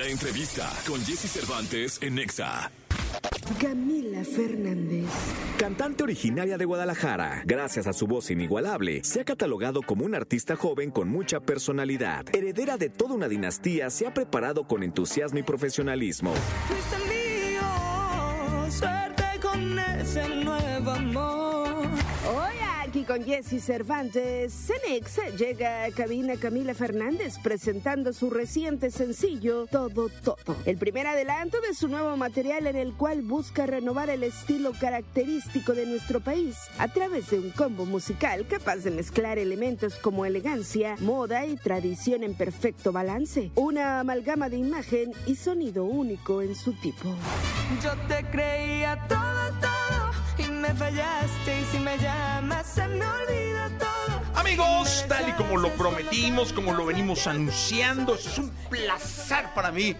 La entrevista con Jesse Cervantes en Nexa. Camila Fernández. Cantante originaria de Guadalajara, gracias a su voz inigualable, se ha catalogado como un artista joven con mucha personalidad. Heredera de toda una dinastía, se ha preparado con entusiasmo y profesionalismo. Con Jesse Cervantes, Cenex llega a cabina Camila Fernández presentando su reciente sencillo Todo Todo. El primer adelanto de su nuevo material en el cual busca renovar el estilo característico de nuestro país a través de un combo musical capaz de mezclar elementos como elegancia, moda y tradición en perfecto balance. Una amalgama de imagen y sonido único en su tipo. Yo te creía todo, todo me fallaste y si me llamas se me olvida todo. Amigos, tal y como lo prometimos, como lo venimos anunciando, es un placer para mí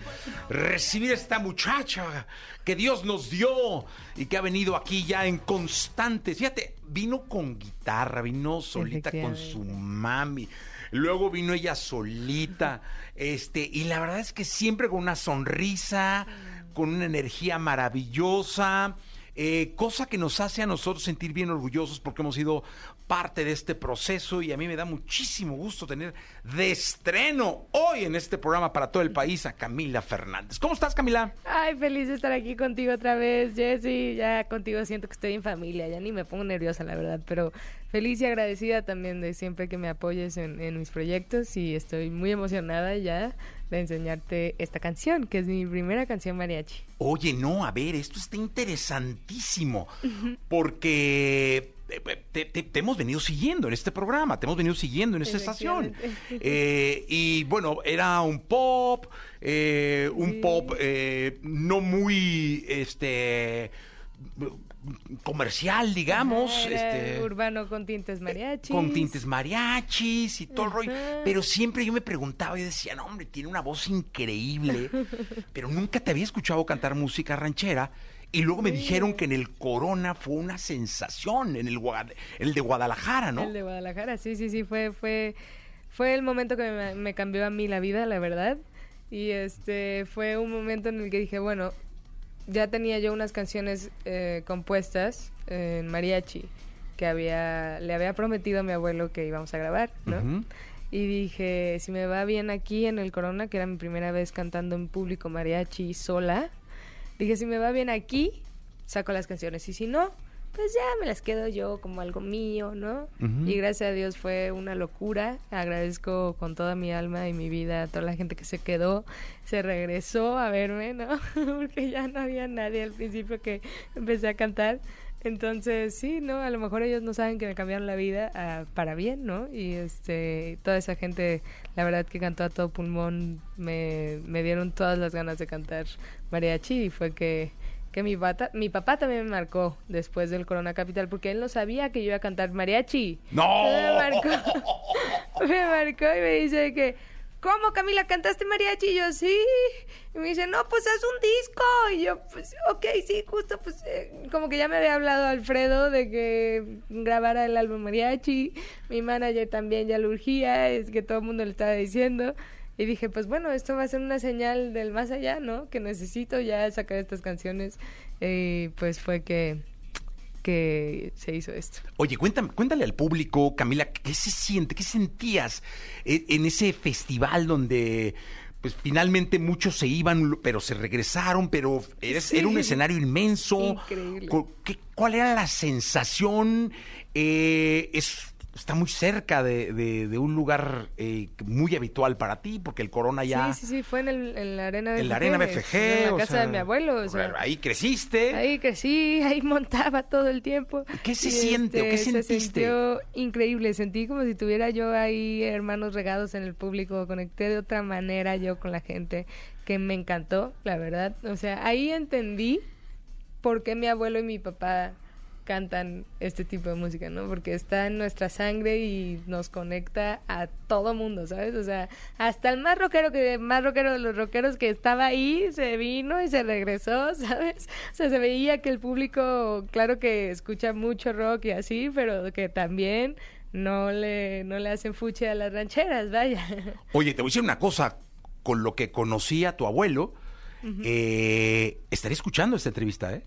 recibir a esta muchacha que Dios nos dio y que ha venido aquí ya en constantes. Fíjate, vino con guitarra, vino solita con su mami. Luego vino ella solita, este, y la verdad es que siempre con una sonrisa, con una energía maravillosa. Eh, cosa que nos hace a nosotros sentir bien orgullosos porque hemos sido parte de este proceso y a mí me da muchísimo gusto tener de estreno hoy en este programa para todo el país a Camila Fernández. ¿Cómo estás, Camila? Ay, feliz de estar aquí contigo otra vez, Jessy. Ya contigo siento que estoy en familia, ya ni me pongo nerviosa, la verdad, pero feliz y agradecida también de siempre que me apoyes en, en mis proyectos y estoy muy emocionada ya de enseñarte esta canción, que es mi primera canción mariachi. Oye, no, a ver, esto está interesantísimo porque eh, te, te- te hemos venido siguiendo en este programa, te hemos venido siguiendo en esta estación. Eh, y bueno, era un pop, eh, un Sí. pop eh, no muy este comercial, digamos. Ajá, este, urbano con tintes mariachis. con tintes mariachis y todo el rollo. Pero siempre yo me preguntaba y decía, no, hombre, tiene una voz increíble. pero nunca te había escuchado cantar música ranchera. Y luego me dijeron que en el Corona fue una sensación, en el, el de Guadalajara, ¿no? El de Guadalajara, sí, sí, sí, fue, fue, fue el momento que me, me cambió a mí la vida, la verdad. Y este fue un momento en el que dije, bueno, ya tenía yo unas canciones eh, compuestas en mariachi que había, le había prometido a mi abuelo que íbamos a grabar, ¿no? Y dije, si me va bien aquí en el Corona, que era mi primera vez cantando en público mariachi sola, dije, si me va bien aquí, saco las canciones. Y si no, pues ya me las quedo yo como algo mío, ¿no? Y gracias a Dios fue una locura. Agradezco con toda mi alma y mi vida a toda la gente que se quedó, se regresó a verme, ¿no? Porque ya no había nadie al principio que empecé a cantar. Entonces, sí, ¿no? A lo mejor ellos no saben que me cambiaron la vida ah, para bien, ¿no? Y este, toda esa gente, la verdad que cantó a todo pulmón, me, me dieron todas las ganas de cantar mariachi y fue que, que mi, pata, mi papá también me marcó después del Corona Capital porque él no sabía que yo iba a cantar mariachi. ¡No! Me marcó, me marcó y me dice que, ¿cómo Camila cantaste mariachi? Y yo, sí. Y me dice, no, pues haz un disco. Y yo, pues, ok, sí, justo, pues, eh, como que ya me había hablado Alfredo de que grabara el álbum mariachi. Mi manager también ya lo urgía, es que todo el mundo le estaba diciendo. Y dije, pues bueno, esto va a ser una señal del más allá, ¿no? Que necesito ya sacar estas canciones. Y pues fue que, que se hizo esto. Oye, cuéntame, cuéntale al público, Camila, ¿qué se siente? ¿Qué sentías e- en ese festival donde pues finalmente muchos se iban, pero se regresaron, pero Sí. era un escenario inmenso. Increíble. Cu- ¿qué- ¿Cuál era la sensación? Eh, es, está muy cerca de, de- de un lugar eh, muy habitual para ti, porque el Corona ya... Sí, sí, sí, fue en, el, en la arena BFG. En la arena BFG. En la o casa sea, de mi abuelo. o sea, ahí creciste. ahí crecí, ahí montaba todo el tiempo. ¿Qué se Y, siente o qué Se sentiste? sintió increíble, sentí como si tuviera yo ahí hermanos regados en el público, conecté de otra manera yo con la gente, que me encantó, la verdad. O sea, ahí entendí por qué mi abuelo y mi papá cantan este tipo de música, ¿no? Porque está en nuestra sangre y nos conecta a todo mundo, ¿sabes? O sea, hasta el más rockero que más rockero de los rockeros que estaba ahí se vino y se regresó, ¿sabes? O sea, se veía que el público, claro que escucha mucho rock y así, pero que también no le no le hacen fuche a las rancheras, vaya. Oye, te voy a decir una cosa. con lo que conocí a tu abuelo, eh, estaría escuchando esta entrevista, ¿eh?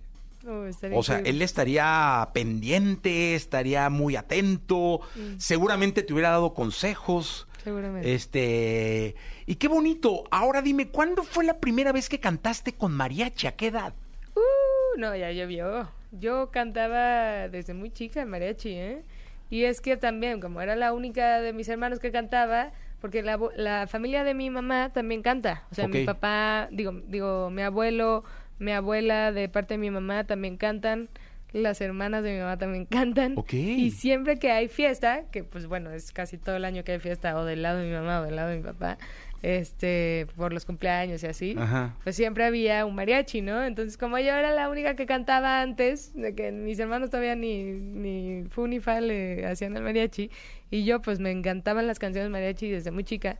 Oh, O sea, él estaría pendiente, estaría muy atento, Mm. seguramente te hubiera dado consejos. Seguramente. Este, y qué bonito. Ahora dime, ¿cuándo fue la primera vez que cantaste con mariachi? ¿A qué edad? Uh, no, ya llovió. Yo cantaba desde muy chica en mariachi, ¿eh? Y es que también, como era la única de mis hermanos que cantaba, porque la, familia de mi mamá también canta. O sea, mi papá, digo, digo, mi abuelo, mi abuela de parte de mi mamá también cantan. Las hermanas de mi mamá también cantan. Ok. Y siempre que hay fiesta, que pues bueno, es casi todo el año que hay fiesta, o del lado de mi mamá o del lado de mi papá, este, por los cumpleaños y así, Ajá. pues siempre había un mariachi, ¿no? Entonces, como yo era la única que cantaba antes, de que mis hermanos todavía ni, ni fu ni fa le hacían el mariachi, y yo pues me encantaban las canciones mariachi desde muy chica,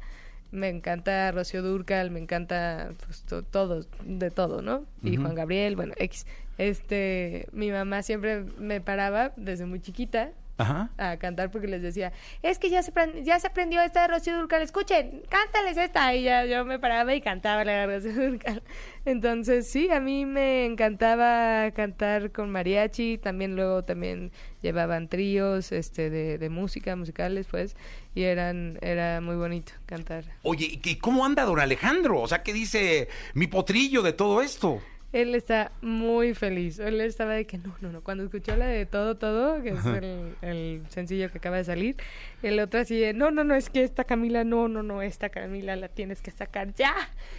me encanta Rocío Durcal, me encanta pues to- todo, de todo, ¿no? Y Juan Gabriel, bueno, X. Este, mi mamá siempre me paraba desde muy chiquita Ajá. a cantar porque les decía, es que ya se, ya se aprendió esta de Rocío Durcal, escuchen, cántales esta. Y ya yo me paraba y cantaba la de Rocío Durcal. Entonces, sí, a mí me encantaba cantar con mariachi, también luego también llevaban tríos este, de, de música, musicales, pues, y eran, era muy bonito cantar. Oye, ¿y cómo anda don Alejandro? O sea, ¿qué dice mi potrillo de todo esto? Él está muy feliz. Él estaba de que no, no, no. Cuando escuchó la de Todo, Todo, que es el, el sencillo que acaba de salir, el otro así de, no, no, no, es que esta Camila, no, no, no, esta Camila la tienes que sacar ya.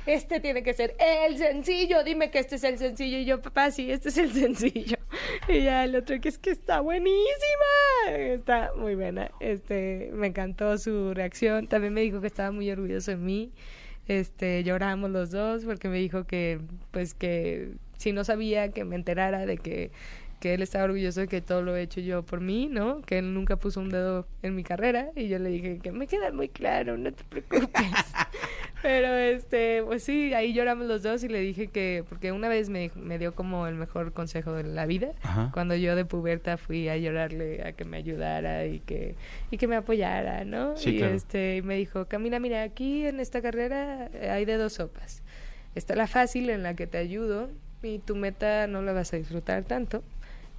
Este tiene que ser el sencillo. Dime que este es el sencillo. Y yo, papá, sí, este es el sencillo. Y ya el otro que es que está buenísima. Está muy buena. Este, me encantó su reacción. También me dijo que estaba muy orgulloso de mí este lloramos los dos porque me dijo que pues que si no sabía que me enterara de que que él estaba orgulloso de que todo lo he hecho yo por mí, ¿no? Que él nunca puso un dedo en mi carrera y yo le dije que me queda muy claro, no te preocupes. Pero este, pues sí, ahí lloramos los dos y le dije que porque una vez me, me dio como el mejor consejo de la vida Ajá. cuando yo de puberta fui a llorarle a que me ayudara y que y que me apoyara, ¿no? Sí, y claro. este y me dijo, "Camila, mira, aquí en esta carrera eh, hay de dos sopas. Está la fácil en la que te ayudo y tu meta no la vas a disfrutar tanto."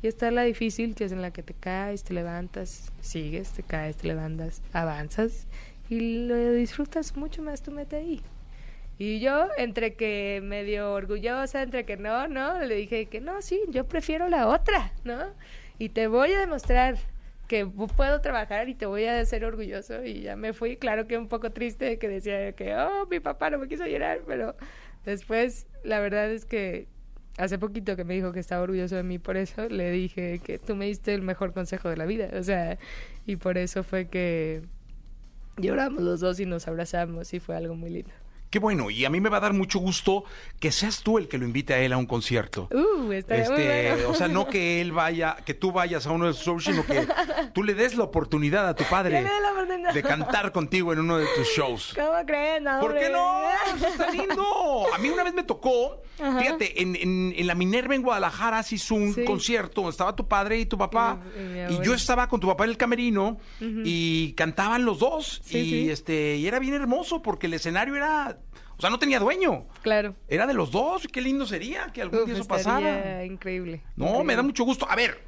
Y está la difícil, que es en la que te caes, te levantas, sigues, te caes, te levantas, avanzas y lo disfrutas mucho más tu meta ahí. Y yo, entre que medio orgullosa, entre que no, no, le dije que no, sí, yo prefiero la otra, ¿no? Y te voy a demostrar que pu- puedo trabajar y te voy a hacer orgulloso. Y ya me fui, claro que un poco triste, que decía que, oh, mi papá no me quiso llorar, pero después, la verdad es que hace poquito que me dijo que estaba orgulloso de mí por eso, le dije que tú me diste el mejor consejo de la vida, o sea, y por eso fue que lloramos los dos y nos abrazamos y fue algo muy lindo. Qué bueno, y a mí me va a dar mucho gusto que seas tú el que lo invite a él a un concierto. Uh, muy Este, bueno. o sea, no que él vaya, que tú vayas a uno de sus shows, sino que tú le des la oportunidad a tu padre la de cantar contigo en uno de tus shows. ¿Cómo creen? No, ¿Por qué no? Eso está lindo. A mí una vez me tocó, fíjate, en, en- en la Minerva en Guadalajara se hizo un Sí. concierto donde estaba tu padre y tu papá. Y- y yo estaba con tu papá en el camerino y cantaban los dos. Sí, y sí. este, y era bien hermoso porque el escenario era. O sea, no tenía dueño. Claro. Era de los dos. Qué lindo sería que algún Uf, día eso pasara. increíble. No, increíble. me da mucho gusto. A ver,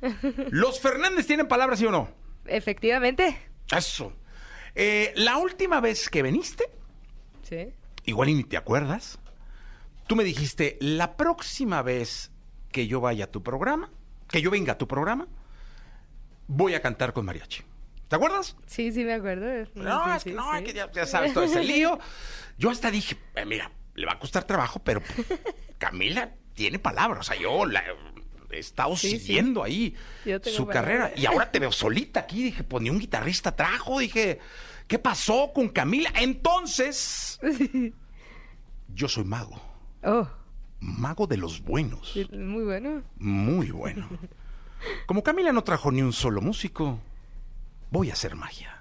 ¿los Fernández tienen palabras, sí o no? Efectivamente. Eso. Eh, la última vez que veniste, Sí. igual y ni te acuerdas, tú me dijiste, la próxima vez que yo vaya a tu programa, que yo venga a tu programa, voy a cantar con mariachi. ¿Te acuerdas? Sí, sí, me acuerdo. No, Sí, es que sí, no, sí. es que ya, ya sabes todo ese lío. Yo hasta dije, eh, mira, le va a costar trabajo, pero Camila tiene palabras. O sea, yo la he estado siguiendo ahí su carrera. Y ahora te veo solita aquí. Dije, pues ni un guitarrista trajo. Dije, ¿qué pasó con Camila? Entonces, yo soy mago. Oh, Mago de los buenos. muy bueno. Muy bueno. Como Camila no trajo ni un solo músico, voy a hacer magia.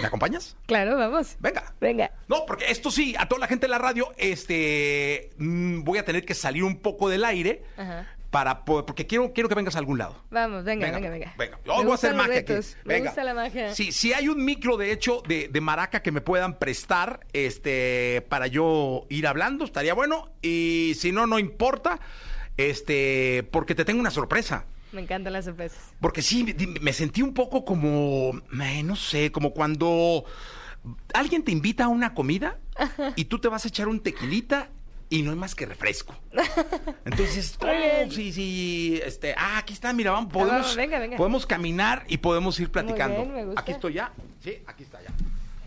¿Me acompañas? Claro, vamos. Venga. Venga. No, porque esto sí, a toda la gente de la radio, este, mm, voy a tener que salir un poco del aire, Ajá. para po- porque quiero, quiero que vengas a algún lado. Vamos, venga, venga, venga. Venga, Me yo voy a hacer los magia aquí. retos, Me Venga. gusta la magia. Sí, si hay un micro, de hecho, de, de maraca que me puedan prestar, este, para yo ir hablando, estaría bueno. Y si no, no importa, este, porque te tengo una sorpresa. Me encantan las sorpresas. Porque sí, me sentí un poco como, eh, no sé, como cuando alguien te invita a una comida y tú te vas a echar un tequilita y no hay más que refresco. Entonces, oh, sí, sí, este, ah, aquí está, mira, vamos, podemos, vamos, venga, venga. podemos caminar y podemos ir platicando. bien, me gusta. Aquí estoy ya, sí, aquí está ya.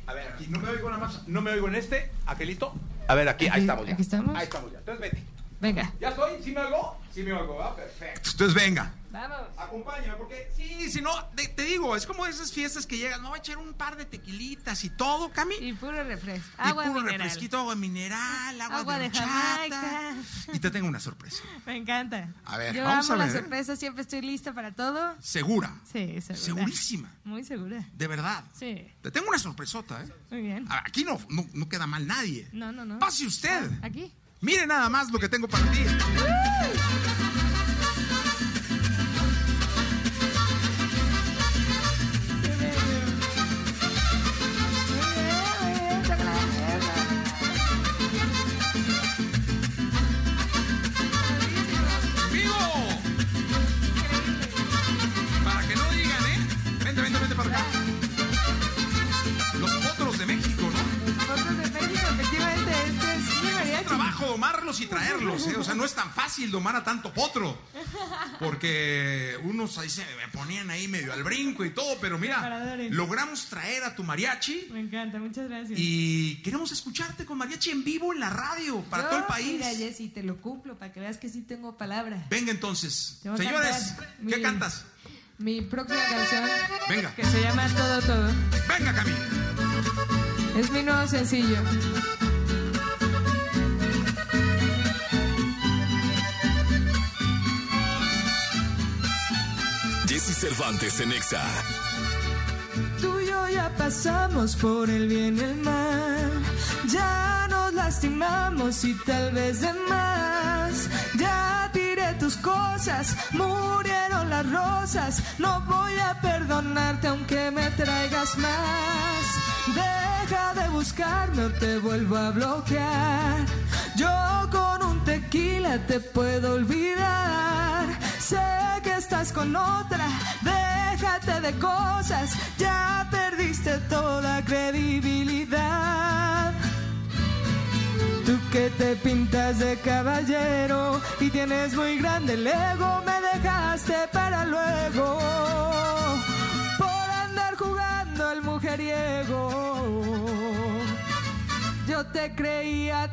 A ver, aquí, no me oigo nada más, no me oigo en este, aquelito. A ver, aquí, ahí estamos ya. aquí estamos. Ahí estamos ya. Entonces, vete. Venga. ¿Ya estoy? ¿Sí me oigo? Sí me oigo, ¿verdad? Perfecto. Entonces, venga. Vamos. Acompáñame, porque sí, si no, te, te digo, es como esas fiestas que llegan, no va a echar un par de tequilitas y todo, Cami. Y puro refresco. Y Agua puro mineral. refresquito, agua mineral, agua, Agua de horchata. Jamaica. Y te tengo una sorpresa. Me encanta. A ver, Yo vamos amo a ver. sorpresas, siempre estoy lista para todo. ¿Segura? Sí, segura. Segurísima. Muy segura. De verdad. Sí, Te tengo una sorpresota, ¿eh? muy bien. Aquí no, no, no queda mal nadie. No, no, no. Pase usted. Aquí. Mire nada más lo que tengo para ti. ¡Vivo! ¿Eh? O sea, no es tan fácil domar a tanto potro. Porque unos ahí se me ponían ahí medio al brinco y todo, pero mira, logramos traer a tu mariachi Me encanta, muchas gracias. y queremos escucharte con mariachi en vivo en la radio para Yo, todo el país. Mira, Jessy, te lo cumplo para que veas que sí tengo palabra. Venga entonces. Señores, ¿qué cantas? Mi próxima canción, Venga, que se llama Todo Todo, venga, Camila. es mi nuevo sencillo. Cervantes en Exa. Tú y yo ya pasamos por el bien y el mal. Ya nos lastimamos y tal vez de más. Ya tiré tus cosas, murieron las rosas. No voy a perdonarte aunque me traigas más. Deja de buscarme o te vuelvo a bloquear. Yo con un tequila te puedo olvidar. Sé que estás con otra, déjate de cosas, ya perdiste toda credibilidad. Tú que te pintas de caballero y tienes muy grande el ego, me dejaste para luego. Por andar jugando al mujeriego. Yo te creía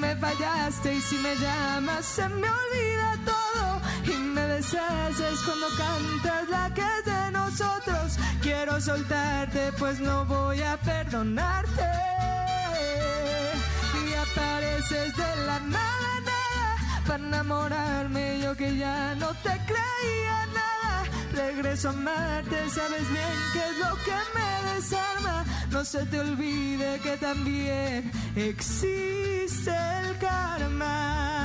me fallaste y si me llamas se me olvida todo y me deshaces cuando cantas la que es de nosotros. Quiero soltarte pues no voy a perdonarte y apareces de la nada, nada para enamorarme yo que ya no te creía nada. Regreso a amarte, sabes bien que es lo que me desarma. No se te olvide que también existe el karma.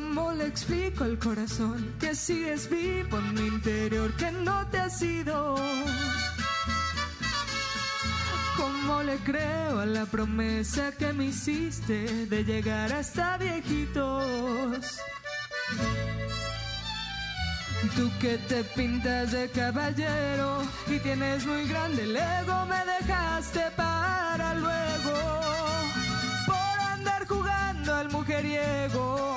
Cómo le explico al corazón que sigues vivo en mi interior, que no te has ido? ¿Cómo le creo a la promesa que me hiciste de llegar hasta viejitos? Tú que te pintas de caballero y tienes muy grande el ego, me dejaste para luego por andar jugando al mujeriego.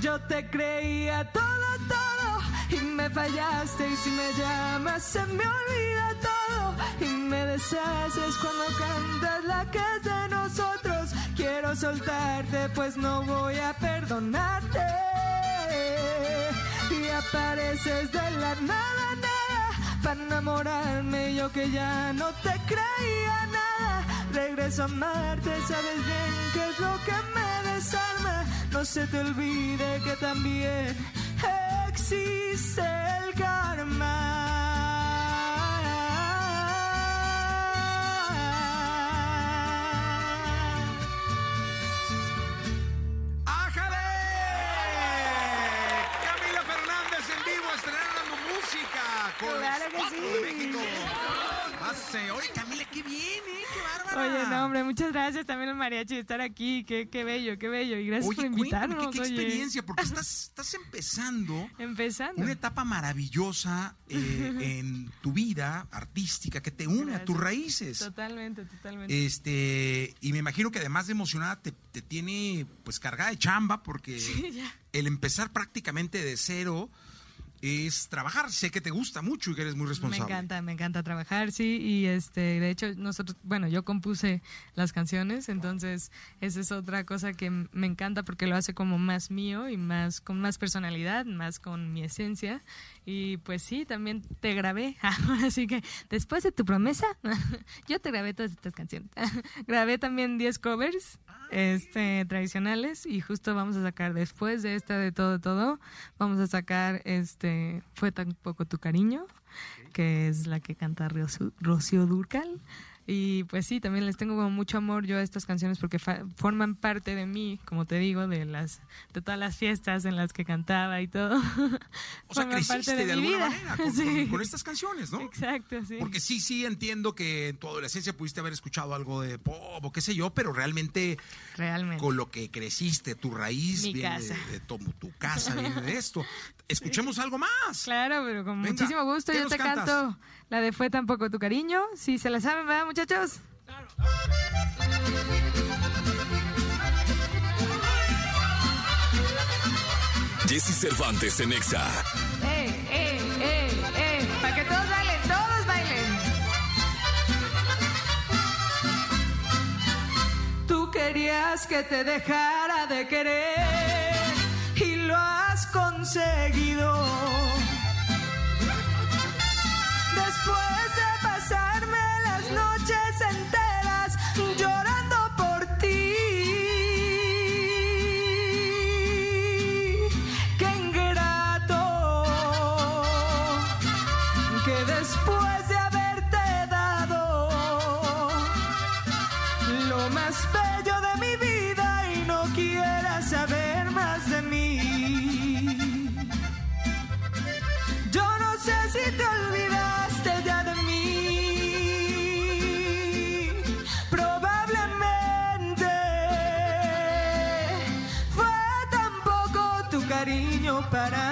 Yo te creía todo, todo y me fallaste y si me llamas se me olvida todo y me deshaces cuando cantas la que es de nosotros. Quiero soltarte pues no voy a perdonarte y apareces de la nada, nada para enamorarme. Yo que ya no te creía nada. Regreso a amarte, sabes bien qué es lo que me No se te olvide que también existe el karma. No, hombre, muchas gracias también al mariachi de estar aquí. Qué, qué bello, qué bello. Y gracias Oye, por cuéntame, invitarnos. ¿qué, qué oye. experiencia? Porque estás, estás empezando Empezando. una etapa maravillosa eh, en tu vida artística que te une a tus raíces. Totalmente, totalmente. Este, y me imagino que además de emocionada te, te tiene pues cargada de chamba porque el empezar prácticamente de cero es trabajar. Sé que te gusta mucho y que eres muy Me responsable. encanta, me encanta trabajar, sí, y este, de hecho nosotros, bueno, yo compuse las canciones, entonces esa es otra cosa que me encanta porque lo hace como más mío y más con más personalidad, más con mi esencia y pues sí, también te grabé, así que después de tu promesa, yo te grabé todas estas canciones, grabé también 10 covers. Este, tradicionales y justo vamos a sacar después de esta de todo todo vamos a sacar este fue tan poco tu cariño que es la que canta Rocío, Rocío Durcal. Y pues sí, también les tengo como mucho amor yo a estas canciones porque fa- forman parte de mí, como te digo, de las de todas las fiestas en las que cantaba y todo. O sea, Forman parte creciste de, mi alguna vida. manera con, Sí. con- con estas canciones, ¿no? Exacto, sí. Porque sí, sí entiendo que en tu adolescencia pudiste haber escuchado algo de pop o qué sé yo, pero realmente Realmente. con lo que creciste, tu raíz Mi viene casa. de, de tu, tu casa, viene de esto. Escuchemos algo más. Claro, pero con Venga, muchísimo gusto ¿qué yo te cantas? canto la de Fue tampoco tu cariño. Si se la saben, ¿verdad, muchachos? Jesse Cervantes en Exa. ¡Eh, eh, eh, eh! Para que todos bailen, todos bailen. Tú querías que te dejara de querer conseguido. Después de pasarme las noches enteras para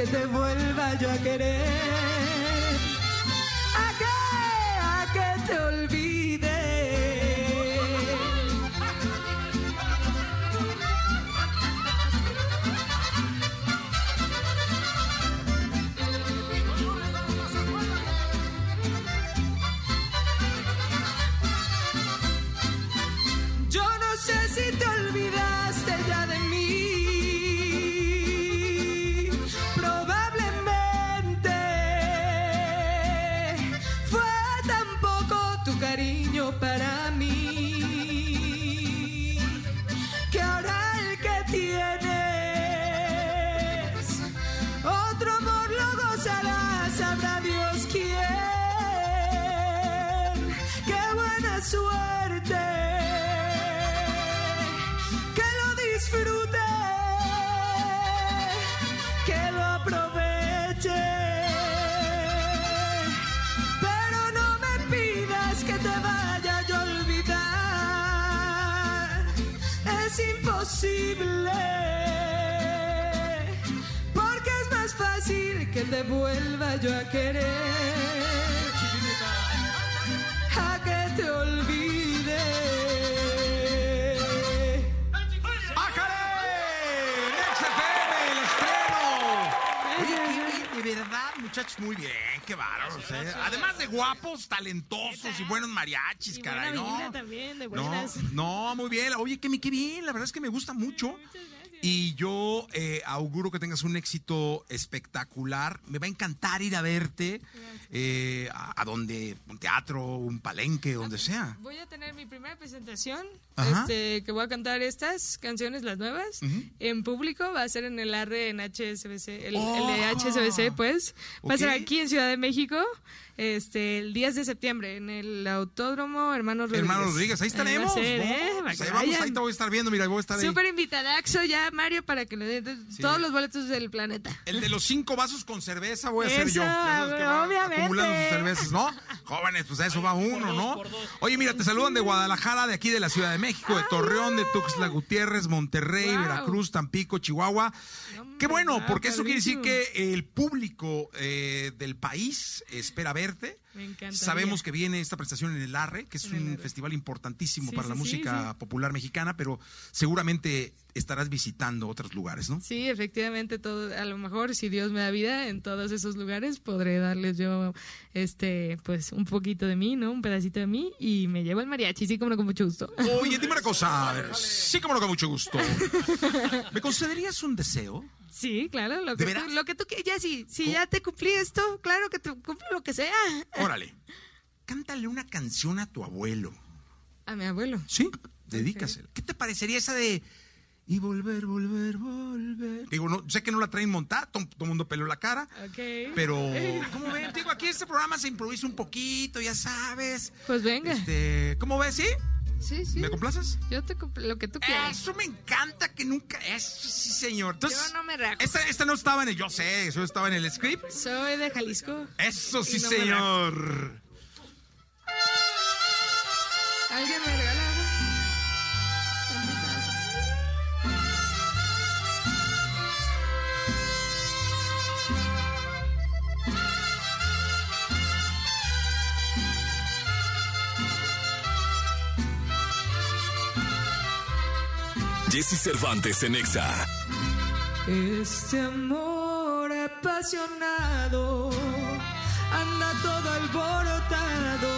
que te vuelva yo a querer. imposible. Porque es más fácil que te vuelva yo a querer. A que te olvide. De verdad, muchachos, muy bien qué bárbaros, ¿eh? Además de guapos, talentosos y buenos mariachis, Y caray, buena ¿no? también, de no, muy bien. Oye, que me qué bien, la verdad es que me gusta mucho. Y yo eh, auguro que tengas un éxito espectacular. Me va a encantar ir a verte eh, a, a donde, un teatro, un palenque, donde sea. Voy a tener mi primera presentación, este, que voy a cantar estas canciones, las nuevas, en público. Va a ser en el ARRE en HSBC, el, Oh. el de HSBC, pues. Va a ser aquí en Ciudad de México, este, el 10 de septiembre, en el Autódromo Hermanos Rodríguez. Hermano Rodríguez, ahí va a estaremos. ¿eh? Pues ahí vamos, ahí te voy a estar viendo, mira, voy a estar ahí. Súper invitadaxo ya, Mario, para que le den Sí. todos los boletos del planeta. El de los cinco vasos con cerveza voy a ser yo. Obviamente. Acumulando sus cervezas, ¿no? Jóvenes, pues a eso va uno, ¿no? Oye, mira, te saludan de Guadalajara, de aquí de la Ciudad de México, de Torreón, de Tuxtla Gutiérrez, Monterrey, Wow. Veracruz, Tampico, Chihuahua. Qué bueno, porque eso quiere decir que el público eh, del país espera Me encantaría. Sabemos que viene esta prestación en el ARRE, que es En un festival importantísimo Sí, para la sí, música popular mexicana, pero seguramente estarás visitando otros lugares, ¿no? Sí, efectivamente, todo, a lo mejor si Dios me da vida en todos esos lugares, podré darles yo, este, pues un poquito de mí, ¿no? Un pedacito de mí y me llevo el mariachi, sí, como no, con mucho gusto. Oye, dime una cosa, a ver, sí como no, con mucho gusto. ¿Me concederías un deseo? Sí, claro, lo ¿De que, tú, lo que tú quieras, ya sí, si ya te cumplí esto, claro que te cumplo lo que sea. Órale, cántale una canción a tu abuelo, A mi abuelo. ¿sí? Dedícasela. ¿Qué te parecería esa de... Y volver, volver, volver. Digo, no, sé que no la traen montada, todo el mundo peló la cara. Ok. Pero, ¿cómo ven? Digo, aquí este programa se improvisa un poquito, ya sabes. Pues venga. Este, ¿Cómo ves? ¿Sí? Sí, sí. ¿Me complaces? Yo te lo que tú quieras. Eso me encanta que nunca. Eso sí, señor. Entonces, Yo no me rajo. Esta, esta no estaba en el. Yo sé, eso estaba en el script. Soy de Jalisco. Eso sí, me señor. ¿Alguien me regala Jesse Cervantes en Exa. Este amor apasionado anda todo alborotado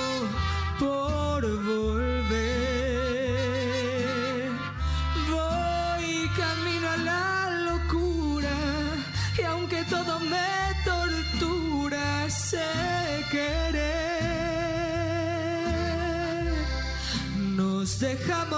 por volver. Voy camino a la locura y aunque todo me tortura, sé querer.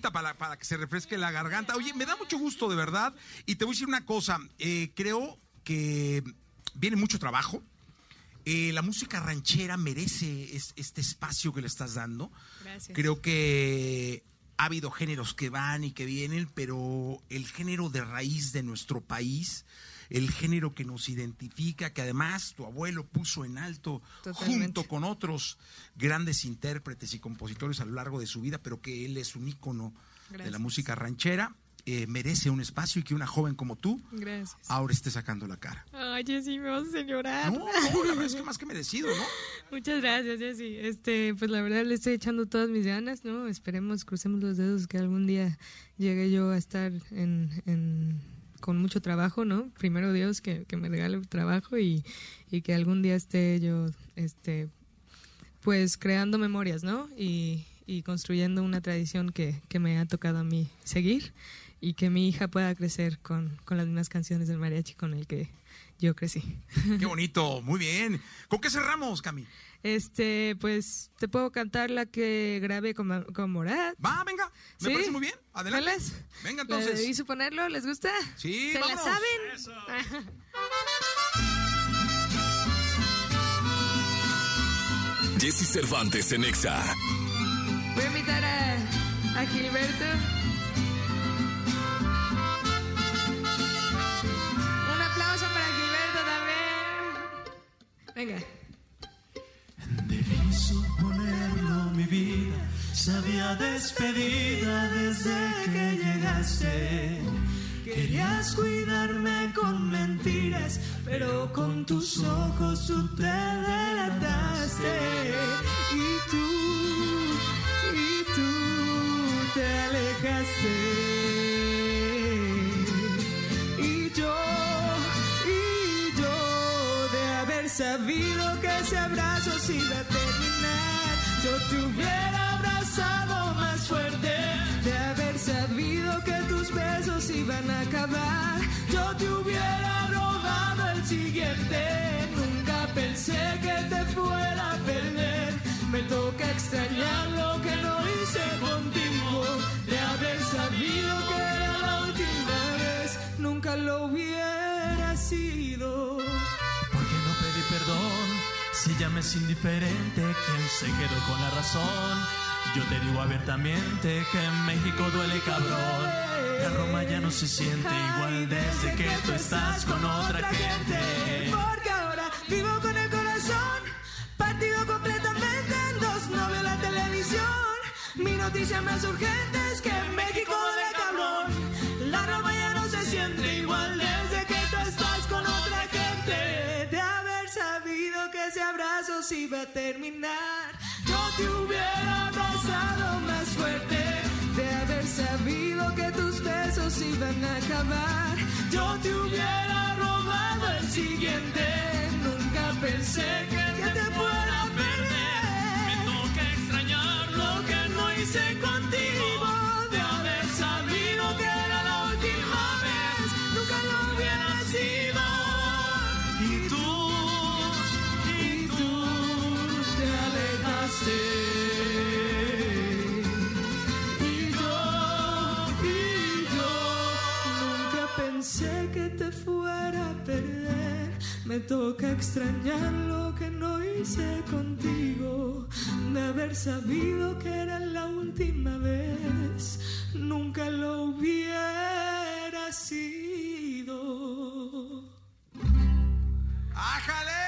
agüita para, para que se refresque la garganta. Oye, me da mucho gusto, de verdad. Y te voy a decir una cosa. eh, creo que viene mucho trabajo. Eh, la música ranchera merece es- este espacio que le estás dando. Gracias. Creo que ha habido géneros que van y que vienen, pero el género de raíz de nuestro país, el género que nos identifica, que además tu abuelo puso en alto Totalmente. junto con otros grandes intérpretes y compositores a lo largo de su vida, pero que él es un ícono de la música ranchera. eh, merece un espacio y que una joven como tú Gracias. ahora esté sacando la cara. Ay, Jessy, me vas a hacer llorar. No, no, la verdad es que más que merecido, ¿no? Muchas gracias, Jessy. Este, pues la verdad le estoy echando todas mis ganas, ¿no? Esperemos, crucemos los dedos que algún día llegue yo a estar en, en- con mucho trabajo, ¿no? Primero Dios que, que me regale trabajo y, y que algún día esté yo, este, pues creando memorias, ¿no? Y, y construyendo una tradición que, que me ha tocado a mí seguir y que mi hija pueda crecer con, con las mismas canciones del mariachi con el que yo crecí. Qué bonito, muy bien. ¿Con qué cerramos, Cami? Este, pues te puedo cantar la que grabé con, con Morat. Va, venga, me ¿Sí? parece muy bien. Adelante. ¿Cuál es? Venga, ¿La de entonces. ¿Y suponerlo? ¿Les gusta? Sí, ¿Se la saben? Jesse Cervantes en Exa. Voy a invitar a, a Gilberto. Un aplauso para Gilberto también. Venga. Sabía despedida desde que llegaste. Querías cuidarme con mentiras, pero con tus ojos tú te delataste. Y tú, y tú te alejaste. Y yo, y yo, de haber sabido que ese abrazo se iba a terminar, yo te hubiera toca extrañar lo que no hice contigo. De haber sabido que era la última vez, nunca lo hubiera sido. ¿Por qué no pedí perdón? Si ya me es indiferente, ¿quién se quedó con la razón? Yo te digo abiertamente que en México duele cabrón. La Roma ya no se siente igual desde que tú estás con otra gente. Noticia más urgente es que en México de cabrón. La Roma ya no se siente igual desde que tú estás con otra gente. De haber sabido que ese abrazo se iba a terminar, yo te hubiera abrazado más fuerte. De haber sabido que tus besos iban a acabar, yo te hubiera robado el siguiente. Nunca pensé que, Me toca extrañar lo que no hice contigo. De haber sabido que era la última vez, nunca lo hubiera sido. ¡Ájale!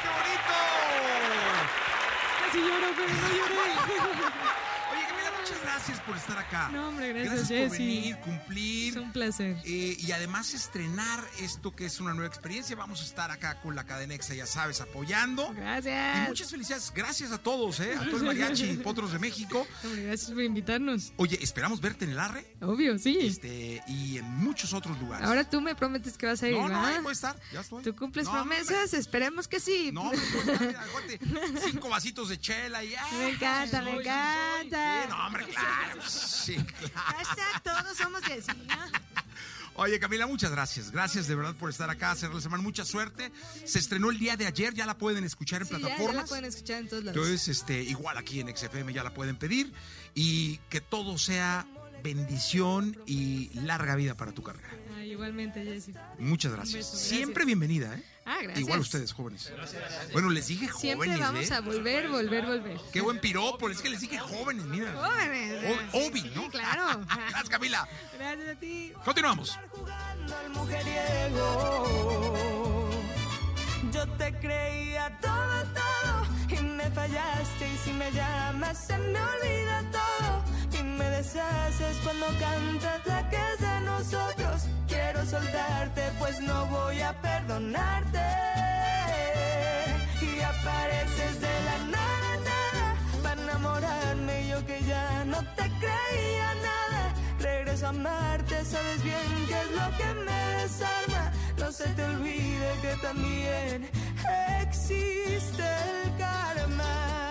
¡Qué bonito! Casi lloro, pero no lloré. Gracias por estar acá. No, hombre, gracias, por Jessy. venir, cumplir. Es un placer. eh, y además estrenar esto que es una nueva experiencia. Vamos a estar acá con la cadena Exa, ya sabes, apoyando. Y Gracias. muchas felicidades. Gracias a todos, ¿eh? A todo el mariachi y potros de México. Hombre, gracias por invitarnos. Oye, esperamos verte en el Arre Obvio, sí. este, y en muchos otros lugares. Ahora tú me prometes que vas a ir, no, no, ahí voy a estar. Ya estoy. ¿Tú cumples No, promesas? Esperemos que sí. No, mira, aguante. Cinco vasitos de chela y. ah, Me encanta, me encanta. Sí, no, hombre, claro. Sí, claro. Hashtag todos somos. Oye, Camila, muchas gracias. Gracias de verdad por estar acá, hacer la semana. Mucha suerte. Se estrenó el día de ayer, ya la pueden escuchar en Sí, ya, ya plataformas. la pueden escuchar en todos lados. Entonces, este, igual aquí en XFM ya la pueden pedir. Y que todo sea bendición y larga vida para tu carrera. Ah, igualmente, Jessy. Muchas gracias. beso, gracias. Siempre bienvenida, ¿eh? Ah, gracias. Igual ustedes, jóvenes. Bueno, les dije Siempre jóvenes, vamos ¿eh? a volver, volver, volver. Qué buen piropo, es que les dije jóvenes, mira. Jóvenes. O- Obi, ¿no? Sí, claro. Gracias, Camila. Gracias a ti. Continuamos. Yo te creía todo, todo y me fallaste y si me llamas se me olvida todo y me deshaces cuando cantas la que se nosotros. Quiero soltarte, pues no voy a perdonarte. Y apareces de la nada, para enamorarme. Yo que ya no te creía nada. Regreso a amarte, sabes bien que es lo que me desarma. No se te olvide que también existe el karma.